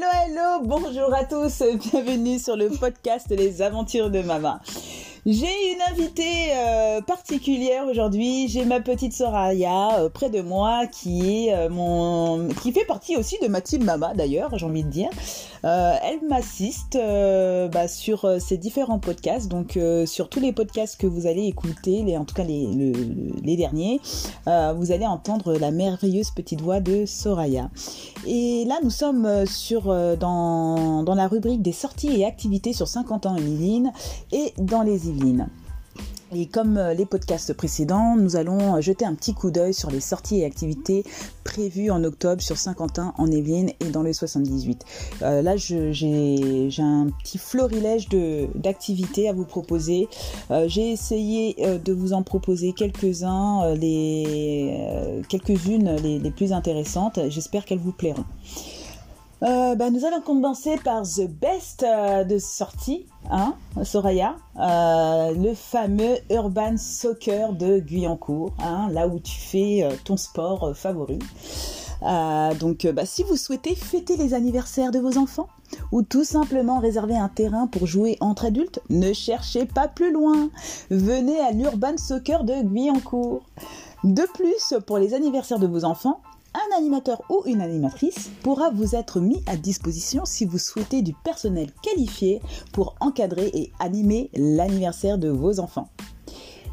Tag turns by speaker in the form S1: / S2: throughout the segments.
S1: Hello, hello, bonjour à tous, bienvenue sur le podcast Les aventures de Mama. J'ai une invitée euh, particulière aujourd'hui. J'ai ma petite Soraya euh, près de moi qui est euh, mon, qui fait partie aussi de ma team Mama d'ailleurs, j'ai envie de dire. elle m'assiste bah, sur ces différents podcasts, donc sur tous les podcasts que vous allez écouter, les, en tout cas les, les derniers, vous allez entendre la merveilleuse petite voix de Soraya. Et là, nous sommes sur dans, dans la rubrique des sorties et activités sur 50 ans Yvelines et dans les Et comme euh, les podcasts précédents, nous allons jeter un petit coup d'œil sur les sorties et activités prévues en octobre sur Saint-Quentin, en Yvelines et dans le 78. Euh, là, j'ai un petit florilège d'activités à vous proposer. Euh, j'ai essayé de vous en proposer quelques-uns, quelques-unes les, plus intéressantes. J'espère qu'elles vous plairont. Euh, bah, nous allons commencer par The Best euh, de sortie, hein, Soraya, euh, le fameux Urban Soccer de Guyancourt, hein, là où tu fais ton sport favori. donc, bah, si vous souhaitez fêter les anniversaires de vos enfants ou tout simplement réserver un terrain pour jouer entre adultes, ne cherchez pas plus loin. Venez à l'Urban Soccer de Guyancourt. De plus, pour les anniversaires de vos enfants, un animateur ou une animatrice pourra vous être mis à disposition si vous souhaitez du personnel qualifié pour encadrer et animer l'anniversaire de vos enfants.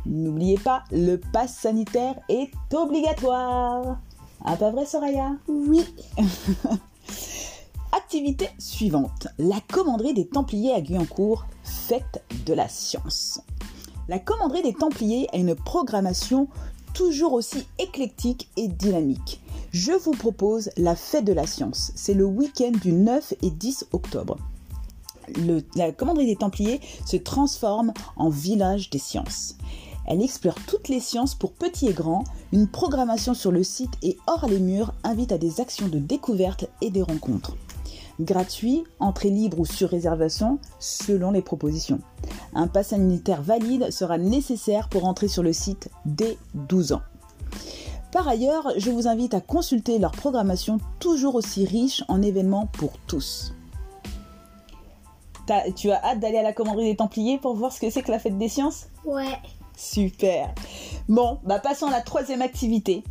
S1: N'oubliez pas, le pass sanitaire est obligatoire. Ah, pas vrai, Soraya
S2: Oui.
S1: Activité suivante. La commanderie des Templiers à Guyancourt, fête de la science. La commanderie des Templiers a une programmation toujours aussi éclectique et dynamique je vous propose la fête de la science. C'est le week-end du 9 et 10 octobre. la commanderie des Templiers se transforme en village des sciences. Elle explore toutes les sciences pour petits et grands. Une programmation sur le site et hors les murs invite à des actions de découverte et des rencontres. Gratuit, entrée libre ou sur réservation, selon les propositions. Un pass sanitaire valide sera nécessaire pour entrer sur le site dès 12 ans. Par ailleurs, je vous invite à consulter leur programmation toujours aussi riche en événements pour tous. tu as hâte d'aller à la commanderie des Templiers pour voir ce que c'est que la fête des sciences?
S2: Ouais.
S1: Super. Bon, bah passons à la troisième activité.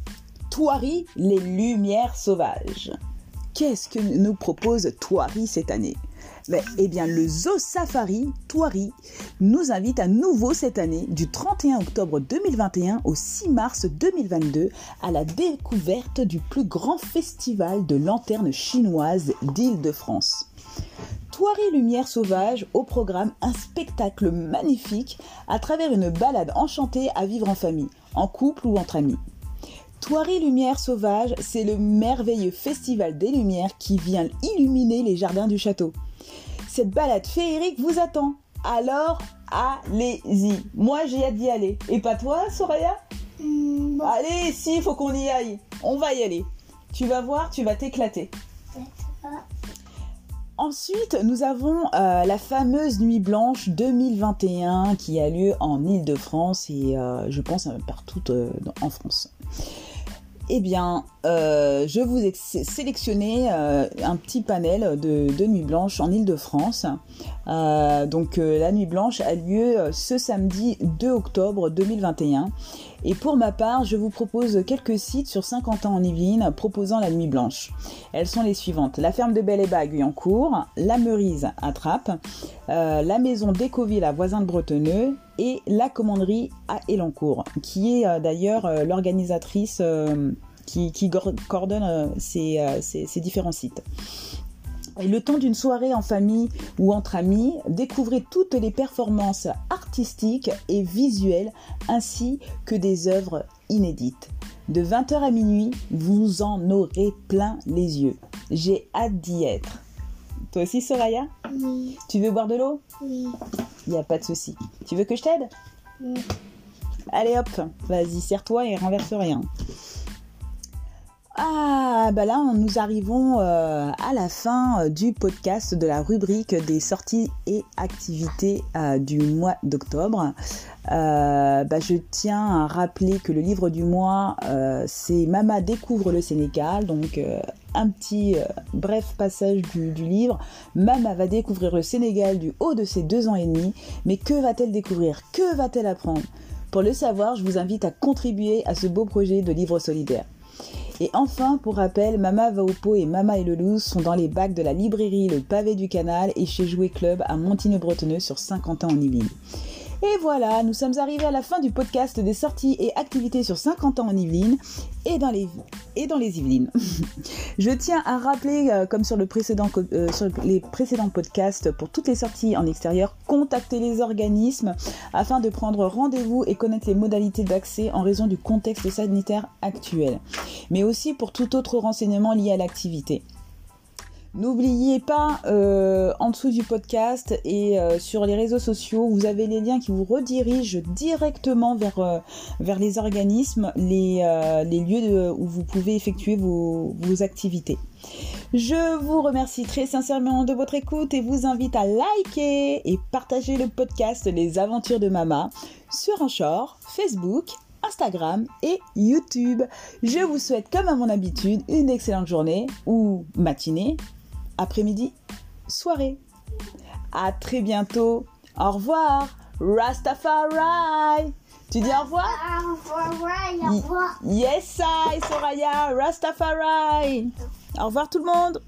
S1: Toiri, les lumières sauvages. Qu'est-ce que nous propose Toiri cette année? Eh bien, le Zoo Safari Toiri nous invite à nouveau cette année, du 31 octobre 2021 au 6 mars 2022, à la découverte du plus grand festival de lanternes chinoises d'Île-de-France. Toiri Lumière Sauvage au programme un spectacle magnifique à travers une balade enchantée à vivre en famille, en couple ou entre amis. Toiri Lumière Sauvage, c'est le merveilleux festival des lumières qui vient illuminer les jardins du château. Cette balade féerique vous attend. Alors, allez-y. Moi, j'ai hâte d'y aller. Et pas toi, Soraya
S2: mm,
S1: Allez, si, il faut qu'on y aille. On va y aller. Tu vas voir, tu vas t'éclater. Ensuite, nous avons euh, la fameuse Nuit Blanche 2021 qui a lieu en Ile-de-France et euh, je pense partout euh, en France. Eh bien, euh, je vous ai sélectionné euh, un petit panel de, Nuit Blanche en Ile-de-France. Euh, donc, la Nuit Blanche a lieu ce samedi 2 octobre 2021. Et pour ma part, je vous propose quelques sites sur 50 ans en Yvelines proposant la Nuit Blanche. Elles sont les suivantes la ferme de Belle et Bague en cours, la Meurise à Trappes, la maison d'Écoville à Voisin de Bretonneux et la commanderie à Elancourt, qui est d'ailleurs l'organisatrice qui, coordonne euh, euh, ces, différents sites. Et le temps d'une soirée en famille ou entre amis, découvrez toutes les performances artistiques et visuelles ainsi que des œuvres inédites. De 20h à minuit, vous en aurez plein les yeux. J'ai hâte d'y être. Toi aussi, Soraya?
S2: Oui.
S1: Tu veux boire de l'eau?
S2: Oui.
S1: Il n'y a pas de souci. Tu veux que je t'aide?
S2: Oui.
S1: Allez hop, vas-y, serre-toi et renverse rien. Ah, bah là, nous arrivons euh, à la fin euh, du podcast de la rubrique des sorties et activités euh, du mois d'octobre. bah, je tiens à rappeler que le livre du mois, c'est Mama découvre le Sénégal. Donc, un petit bref passage du, du, livre. Mama va découvrir le Sénégal du haut de ses deux ans et demi. Mais que va-t-elle découvrir? Que va-t-elle apprendre? Pour le savoir, je vous invite à contribuer à ce beau projet de livre solidaire. Et enfin, pour rappel, Mama va au pot et Mama et sont dans les bacs de la librairie Le Pavé du Canal et chez Jouet Club à Montigny-Bretonneux sur 50 ans en Yvelines. Et voilà, nous sommes arrivés à la fin du podcast des sorties et activités sur 50 ans en Yvelines et dans les, Yvelines. Je tiens à rappeler, euh, comme euh, sur les précédents podcasts, pour toutes les sorties en extérieur, contactez les organismes afin de prendre rendez-vous et connaître les modalités d'accès en raison du contexte sanitaire actuel, mais aussi pour tout autre renseignement lié à l'activité. N'oubliez pas, euh, en dessous du podcast et euh, sur les réseaux sociaux, vous avez les liens qui vous redirigent directement vers, euh, les organismes, les, lieux où vous pouvez effectuer vos, vos activités. Je vous remercie très sincèrement de votre écoute et vous invite à liker et partager le podcast Les Aventures de Mama sur Anchor, Facebook, Instagram et YouTube. Je vous souhaite, comme à mon habitude, une excellente journée ou matinée après-midi, soirée. À très bientôt. Au revoir. Rastafari. Tu dis au revoir?
S2: Au revoir.
S1: Yes, I, Soraya. Rastafari. Au revoir tout le monde.